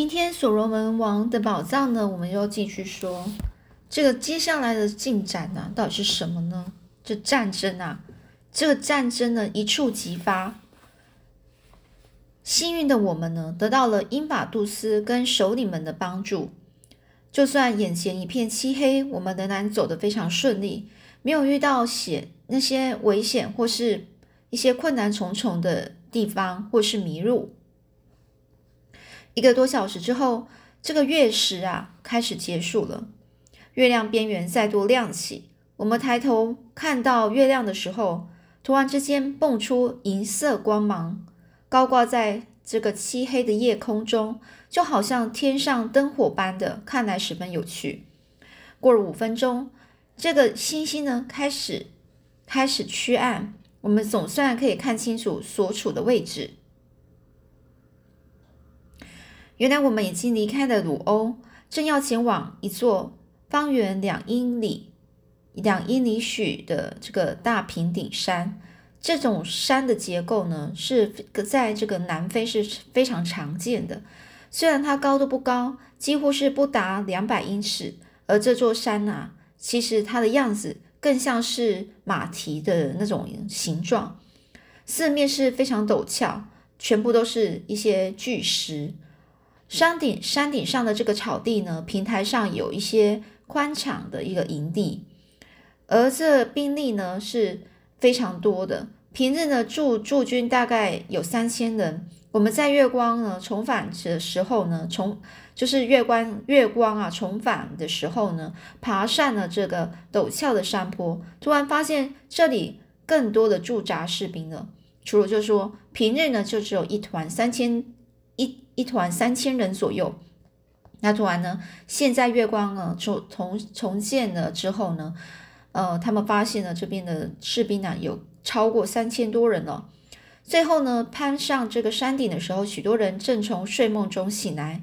今天所罗门王的宝藏呢，我们又继续说这个接下来的进展呢，到底是什么呢？这战争啊，这个战争呢一触即发。幸运的我们呢，得到了英法杜斯跟首领们的帮助，就算眼前一片漆黑，我们仍然走得非常顺利，没有遇到险那些危险或是一些困难重重的地方，或是迷路。一个多小时之后，这个月食啊开始结束了，月亮边缘再度亮起。我们抬头看到月亮的时候，突然之间蹦出银色光芒，高挂在这个漆黑的夜空中，就好像天上灯火般的，看来十分有趣。过了五分钟，这个星星呢开始开始趋暗，我们总算可以看清楚所处的位置。原来我们已经离开了鲁欧，正要前往一座方圆两英里、两英里许的这个大平顶山。这种山的结构呢，是在这个南非是非常常见的。虽然它高度不高，几乎是不达两百英尺，而这座山啊，其实它的样子更像是马蹄的那种形状，四面是非常陡峭，全部都是一些巨石。山顶山顶上的这个草地呢，平台上有一些宽敞的一个营地，而这兵力呢是非常多的。平日呢驻驻军大概有三千人。我们在月光呢重返的时候呢，重就是月光月光啊重返的时候呢，爬上了这个陡峭的山坡，突然发现这里更多的驻扎士兵了。除了就说平日呢就只有一团三千。一一团三千人左右，那突然呢，现在月光呢重重重建了之后呢，呃，他们发现了这边的士兵呢有超过三千多人了。最后呢，攀上这个山顶的时候，许多人正从睡梦中醒来，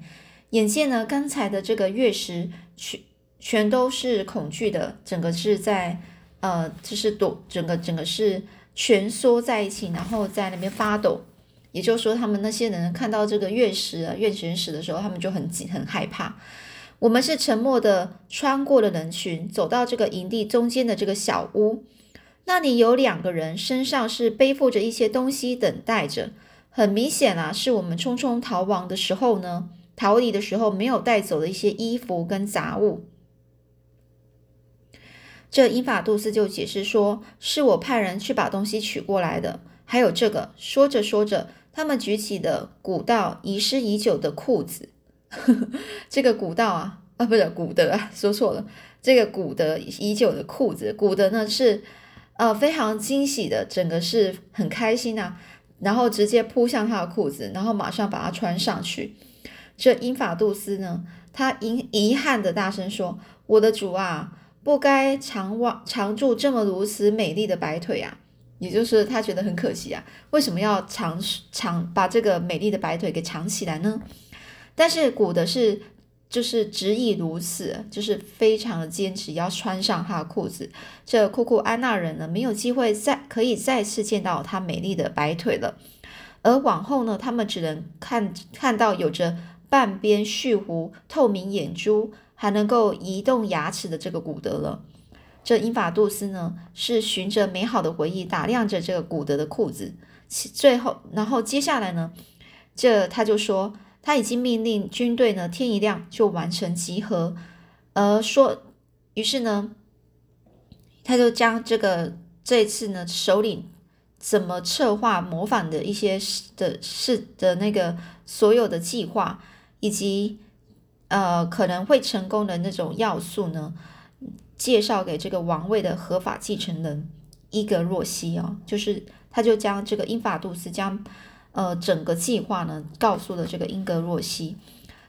眼见呢刚才的这个月食全全都是恐惧的，整个是在呃就是抖，整个整个是蜷缩在一起，然后在那边发抖。也就是说，他们那些人看到这个月食啊、月全食的时候，他们就很紧、很害怕。我们是沉默的穿过了人群，走到这个营地中间的这个小屋，那里有两个人，身上是背负着一些东西，等待着。很明显啊，是我们匆匆逃亡的时候呢，逃离的时候没有带走的一些衣服跟杂物。这英法杜斯就解释说，是我派人去把东西取过来的。还有这个，说着说着。他们举起的古道遗失已久的裤子，这个古道啊啊，不是古德啊，说错了。这个古德已久的裤子，古德呢是呃非常惊喜的，整个是很开心呐，然后直接扑向他的裤子，然后马上把它穿上去。这英法杜斯呢，他遗遗憾的大声说：“我的主啊，不该常望常驻这么如此美丽的白腿啊。”也就是他觉得很可惜啊，为什么要藏藏把这个美丽的白腿给藏起来呢？但是古德是就是执意如此，就是非常的坚持要穿上他的裤子。这库库安娜人呢，没有机会再可以再次见到她美丽的白腿了。而往后呢，他们只能看看到有着半边蓄胡、透明眼珠，还能够移动牙齿的这个古德了。这英法杜斯呢，是循着美好的回忆打量着这个古德的裤子，最后，然后接下来呢，这他就说他已经命令军队呢，天一亮就完成集合，而说，于是呢，他就将这个这次呢，首领怎么策划模仿的一些的事的那个所有的计划，以及呃可能会成功的那种要素呢。介绍给这个王位的合法继承人伊格若西啊，就是他就将这个英法杜斯将呃整个计划呢告诉了这个英格若西。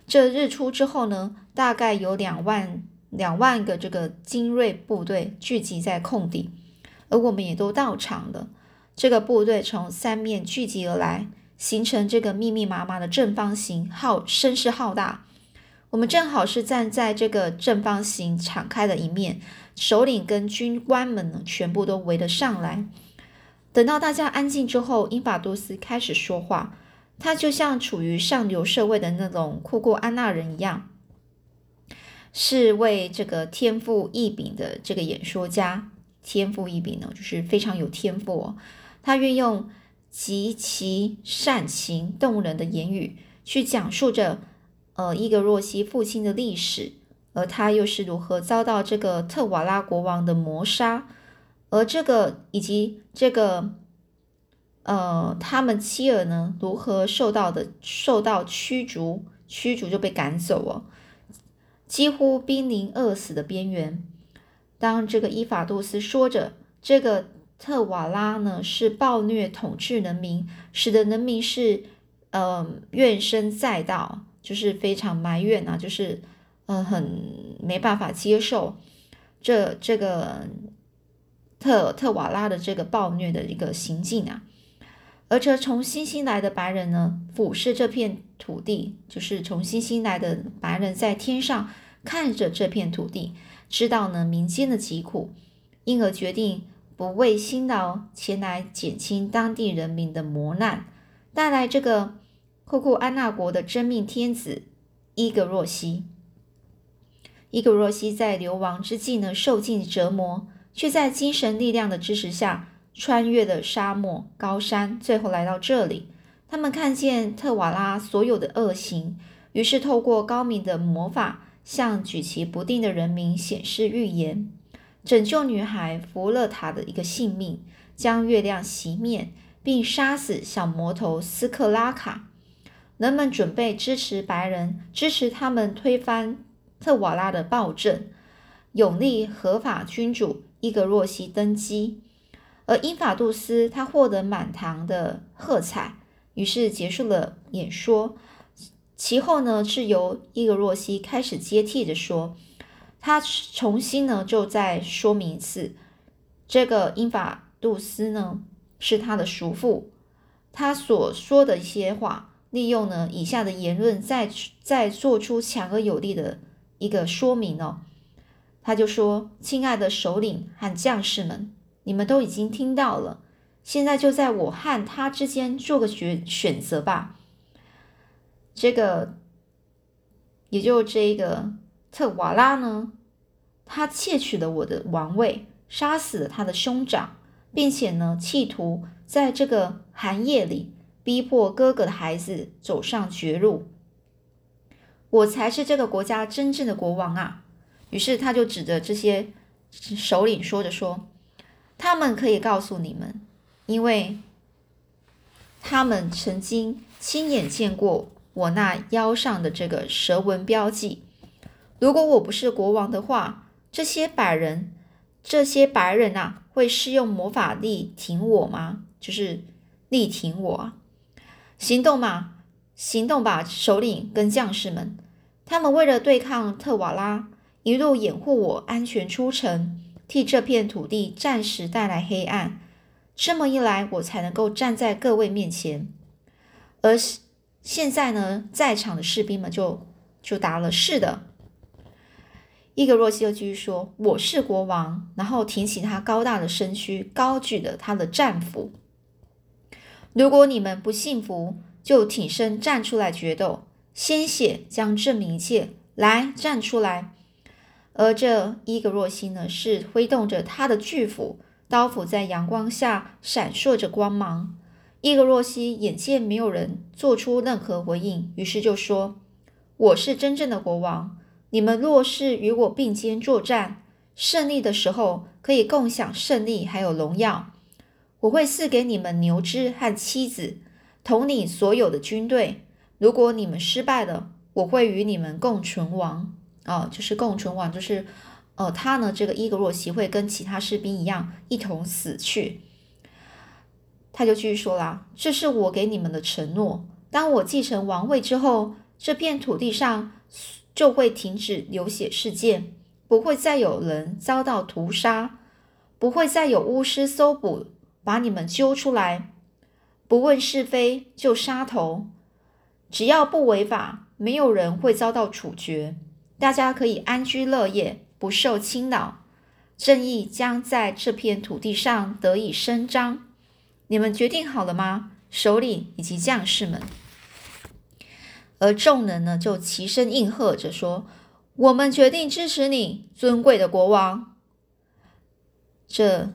这日出之后呢，大概有两万两万个这个精锐部队聚集在空地，而我们也都到场了。这个部队从三面聚集而来，形成这个密密麻麻的正方形，浩声势浩大。我们正好是站在这个正方形敞开的一面，首领跟军官们呢，全部都围了上来。等到大家安静之后，英法多斯开始说话。他就像处于上流社会的那种库库安纳人一样，是为这个天赋异禀的这个演说家。天赋异禀呢，就是非常有天赋哦。他运用极其煽情动人的言语，去讲述着呃伊格若西父亲的历史，而他又是如何遭到这个特瓦拉国王的谋杀，而这个以及这个。呃，他们妻儿呢，如何受到的受到驱逐，驱逐就被赶走哦，几乎濒临饿死的边缘。当这个伊法杜斯说着，这个特瓦拉呢是暴虐统治人民，使得人民是呃怨声载道，就是非常埋怨啊，就是呃很没办法接受这这个特特瓦拉的这个暴虐的一个行径啊。而这从星星来的白人呢，俯视这片土地，就是从星星来的白人在天上看着这片土地，知道呢民间的疾苦，因而决定不畏辛劳前来减轻当地人民的磨难，带来这个库库安纳国的真命天子伊格若西。伊格若西在流亡之际呢，受尽折磨，却在精神力量的支持下。穿越了沙漠、高山，最后来到这里。他们看见特瓦拉所有的恶行，于是透过高明的魔法，向举棋不定的人民显示预言，拯救女孩弗勒塔的一个性命，将月亮熄灭，并杀死小魔头斯克拉卡。人们准备支持白人，支持他们推翻特瓦拉的暴政，永立合法君主伊格若西登基。而英法杜斯他获得满堂的喝彩，于是结束了演说。其后呢，是由伊格若西开始接替着说，他重新呢就再说明一次，这个英法杜斯呢是他的叔父，他所说的一些话，利用呢以下的言论，再再做出强而有力的一个说明哦。他就说：“亲爱的首领和将士们。”你们都已经听到了，现在就在我和他之间做个选选择吧。这个，也就这个特瓦拉呢，他窃取了我的王位，杀死了他的兄长，并且呢，企图在这个寒夜里逼迫哥哥的孩子走上绝路。我才是这个国家真正的国王啊！于是他就指着这些首领说着说。他们可以告诉你们，因为他们曾经亲眼见过我那腰上的这个蛇纹标记。如果我不是国王的话，这些白人，这些白人啊，会施用魔法力挺我吗？就是力挺我，行动嘛，行动吧，首领跟将士们。他们为了对抗特瓦拉，一路掩护我安全出城。替这片土地暂时带来黑暗，这么一来，我才能够站在各位面前。而现在呢，在场的士兵们就就答了是的。伊格洛西又继续说：“我是国王。”然后挺起他高大的身躯，高举着他的战斧。如果你们不信服，就挺身站出来决斗，鲜血将证明一切。来，站出来！而这伊格若西呢，是挥动着他的巨斧，刀斧在阳光下闪烁着光芒。伊格若西眼见没有人做出任何回应，于是就说：“我是真正的国王，你们若是与我并肩作战，胜利的时候可以共享胜利还有荣耀。我会赐给你们牛只和妻子，统领所有的军队。如果你们失败了，我会与你们共存亡。”哦，就是共存亡，就是，呃，他呢，这个伊格若西会跟其他士兵一样一同死去。他就继续说啦：“这是我给你们的承诺。当我继承王位之后，这片土地上就会停止流血事件，不会再有人遭到屠杀，不会再有巫师搜捕把你们揪出来，不问是非就杀头，只要不违法，没有人会遭到处决。”大家可以安居乐业，不受侵扰，正义将在这片土地上得以伸张。你们决定好了吗，首领以及将士们？而众人呢就齐声应和着说：“我们决定支持你，尊贵的国王。”这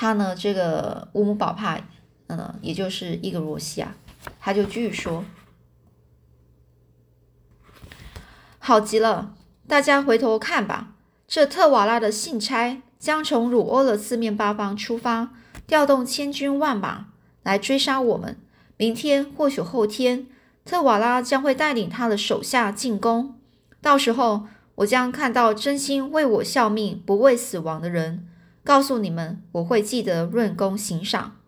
他呢，这个乌姆宝帕，嗯，也就是伊格罗西亚，他就继续说：“好极了，大家回头看吧，这特瓦拉的信差将从鲁欧的四面八方出发，调动千军万马来追杀我们。”明天或许后天，特瓦拉将会带领他的手下进攻。到时候，我将看到真心为我效命、不畏死亡的人。告诉你们，我会记得论功行赏。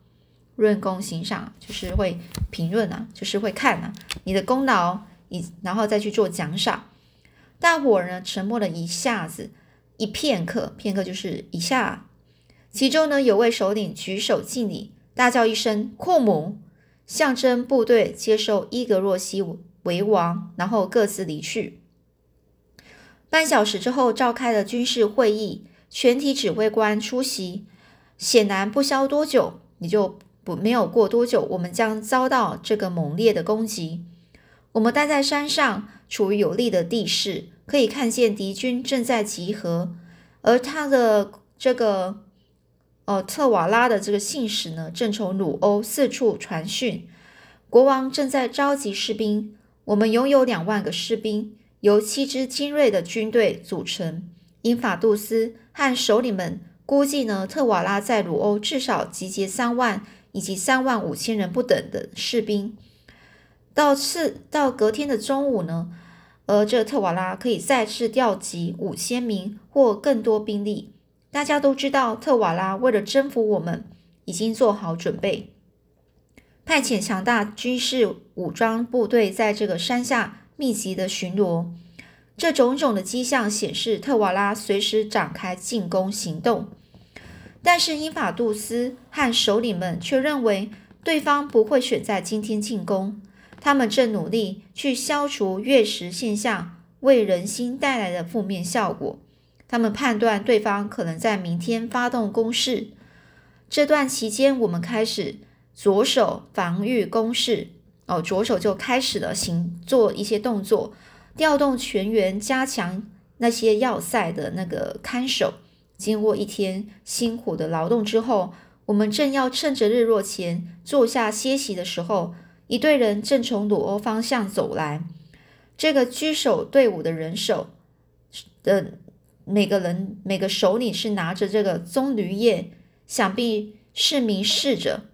论功行赏就是会评论啊，就是会看啊，你的功劳，以然后再去做奖赏。大伙儿呢，沉默了一下子，一片刻，片刻就是一下。其中呢，有位首领举手敬礼，大叫一声：“库姆！”象征部队接受伊格若西为王，然后各自离去。半小时之后，召开了军事会议，全体指挥官出席。显然，不消多久，也就不没有过多久，我们将遭到这个猛烈的攻击。我们待在山上，处于有利的地势，可以看见敌军正在集合，而他的这个。哦，特瓦拉的这个信使呢，正从鲁欧四处传讯，国王正在召集士兵。我们拥有两万个士兵，由七支精锐的军队组成。英法杜斯和首领们估计呢，特瓦拉在鲁欧至少集结三万以及三万五千人不等的士兵。到次到隔天的中午呢，而这特瓦拉可以再次调集五千名或更多兵力。大家都知道，特瓦拉为了征服我们，已经做好准备，派遣强大军事武装部队在这个山下密集的巡逻。这种种的迹象显示，特瓦拉随时展开进攻行动。但是，英法杜斯和首领们却认为，对方不会选在今天进攻。他们正努力去消除月食现象为人心带来的负面效果。他们判断对方可能在明天发动攻势。这段期间，我们开始着手防御攻势。哦，着手就开始了行做一些动作，调动全员加强那些要塞的那个看守。经过一天辛苦的劳动之后，我们正要趁着日落前坐下歇息的时候，一队人正从鲁欧方向走来。这个居守队伍的人手的。每个人每个手里是拿着这个棕榈叶，想必是明示着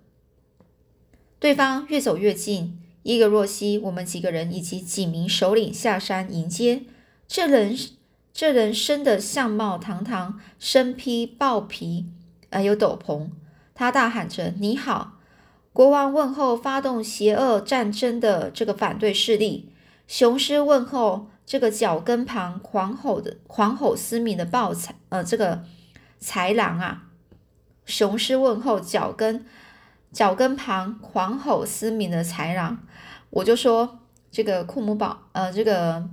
对方越走越近。伊格若西，我们几个人以及几名首领下山迎接。这人这人生的相貌堂堂，身披豹皮，呃，有斗篷。他大喊着：“你好，国王！”问候发动邪恶战争的这个反对势力。雄狮问候。这个脚跟旁狂吼的狂吼嘶鸣的豹才呃，这个豺狼啊，雄狮问候脚跟脚跟旁狂吼嘶鸣的豺狼，我就说这个库姆堡呃，这个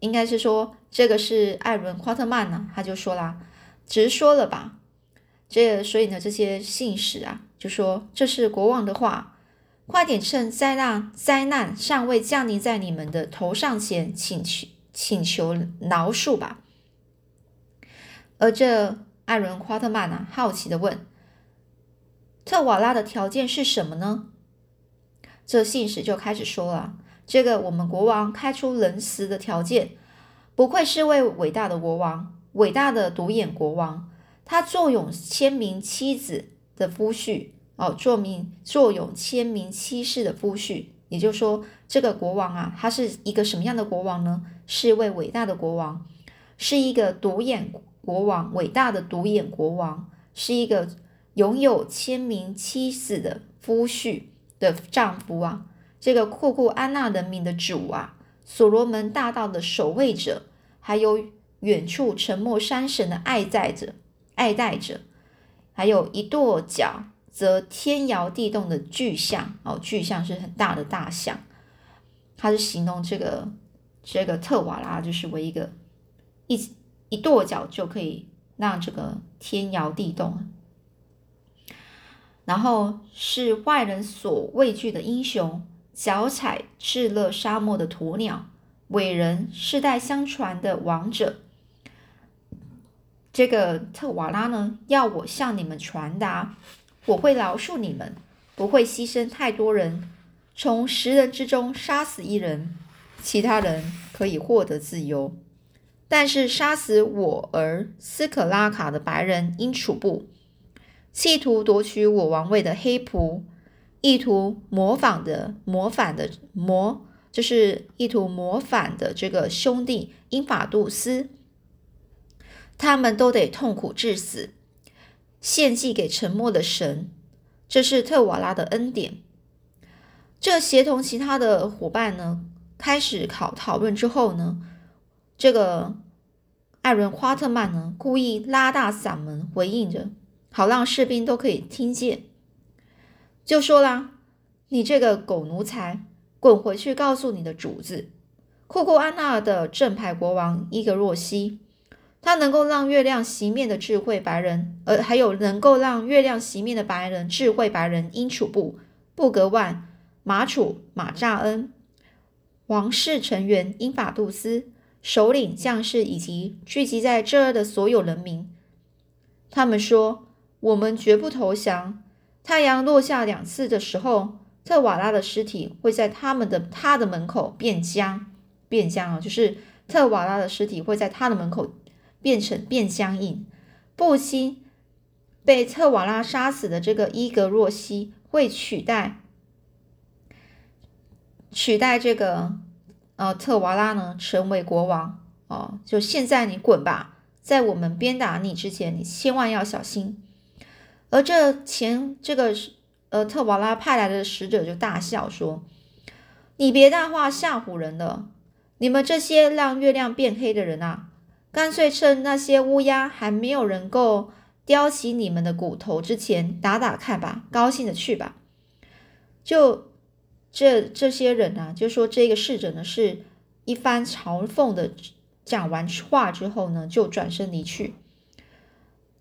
应该是说这个是艾伦夸特曼呢，他就说啦，直说了吧，这所以呢这些信使啊就说这是国王的话。快点趁灾难灾难尚未降临在你们的头上前，请求请求饶恕吧。而这艾伦·夸特曼啊，好奇的问：“特瓦拉的条件是什么呢？”这信使就开始说了：“这个我们国王开出仁慈的条件，不愧是位伟大的国王，伟大的独眼国王。他坐拥千名妻子的夫婿。”哦，坐名坐拥千名妻室的夫婿，也就是说，这个国王啊，他是一个什么样的国王呢？是位伟大的国王，是一个独眼国王，伟大的独眼国王，是一个拥有千名妻子的夫婿的丈夫啊，这个库库安娜人民的主啊，所罗门大道的守卫者，还有远处沉默山神的爱戴者，爱戴者，还有一跺脚。则天摇地动的巨象哦，巨象是很大的大象，它是形容这个这个特瓦拉就是为一个一一跺脚就可以让这个天摇地动，然后是外人所畏惧的英雄，脚踩炙热沙漠的鸵鸟，伟人世代相传的王者。这个特瓦拉呢，要我向你们传达，我会饶恕你们，不会牺牲太多人，从十人之中杀死一人，其他人可以获得自由。但是杀死我儿斯可拉卡的白人因楚布，企图夺取我王位的黑仆，意图模仿的模反的模，就是意图模反的这个兄弟英法杜斯。他们都得痛苦致死，献祭给沉默的神。这是特瓦拉的恩典。这协同其他的伙伴呢，开始考讨论之后呢，这个艾伦夸特曼呢，故意拉大嗓门回应着，好让士兵都可以听见，就说啦：“你这个狗奴才，滚回去告诉你的主子，库库安纳的正牌国王伊格若西。”他能够让月亮熄灭的智慧白人，呃，还有能够让月亮熄灭的白人智慧白人英楚布、布格万、马楚、马扎恩、王室成员英法杜斯、首领将士以及聚集在这儿的所有人民，他们说：“我们绝不投降。太阳落下两次的时候，特瓦拉的尸体会在他们的他的门口变僵，变僵啊，就是特瓦拉的尸体会在他的门口。”变成变僵硬，不兴被特瓦拉杀死的这个伊格若西会取代取代这个呃特瓦拉呢成为国王哦。就现在你滚吧，在我们鞭打你之前，你千万要小心。而这前这个呃特瓦拉派来的使者就大笑说：“你别大话吓唬人了，你们这些让月亮变黑的人啊！”干脆趁那些乌鸦还没有能够叼起你们的骨头之前打打看吧，高兴的去吧。就这这些人啊，就说这个侍者呢是一番嘲讽的讲完话之后呢，就转身离去。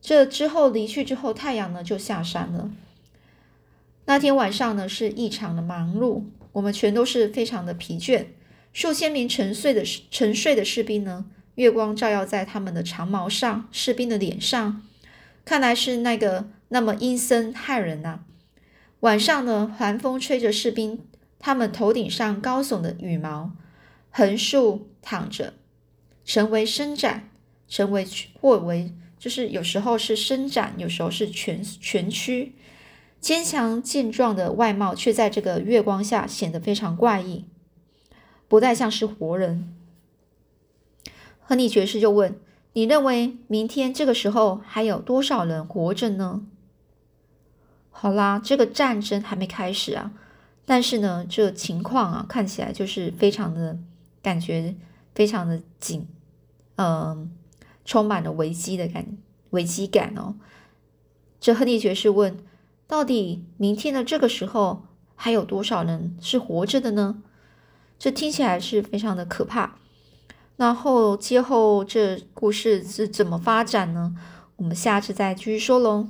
这之后离去之后，太阳呢就下山了。那天晚上呢是异常的忙碌，我们全都是非常的疲倦。数千名沉睡的沉睡的士兵呢。月光照耀在他们的长矛上，士兵的脸上，看来是那个那么阴森骇人呐。晚上呢，寒风吹着士兵，他们头顶上高耸的羽毛，横竖躺着，成为伸展，成为或为，就是有时候是伸展，有时候是蜷蜷曲，坚强健壮的外貌，却在这个月光下显得非常怪异，不太像是活人。亨利爵士就问：“你认为明天这个时候还有多少人活着呢？”好啦，这个战争还没开始啊，但是呢，这情况啊，看起来就是非常的感觉非常的紧，嗯，充满了危机的感危机感哦。这亨利爵士问：“到底明天的这个时候还有多少人是活着的呢？”这听起来是非常的可怕。然后，接后这故事是怎么发展呢？我们下次再继续说喽。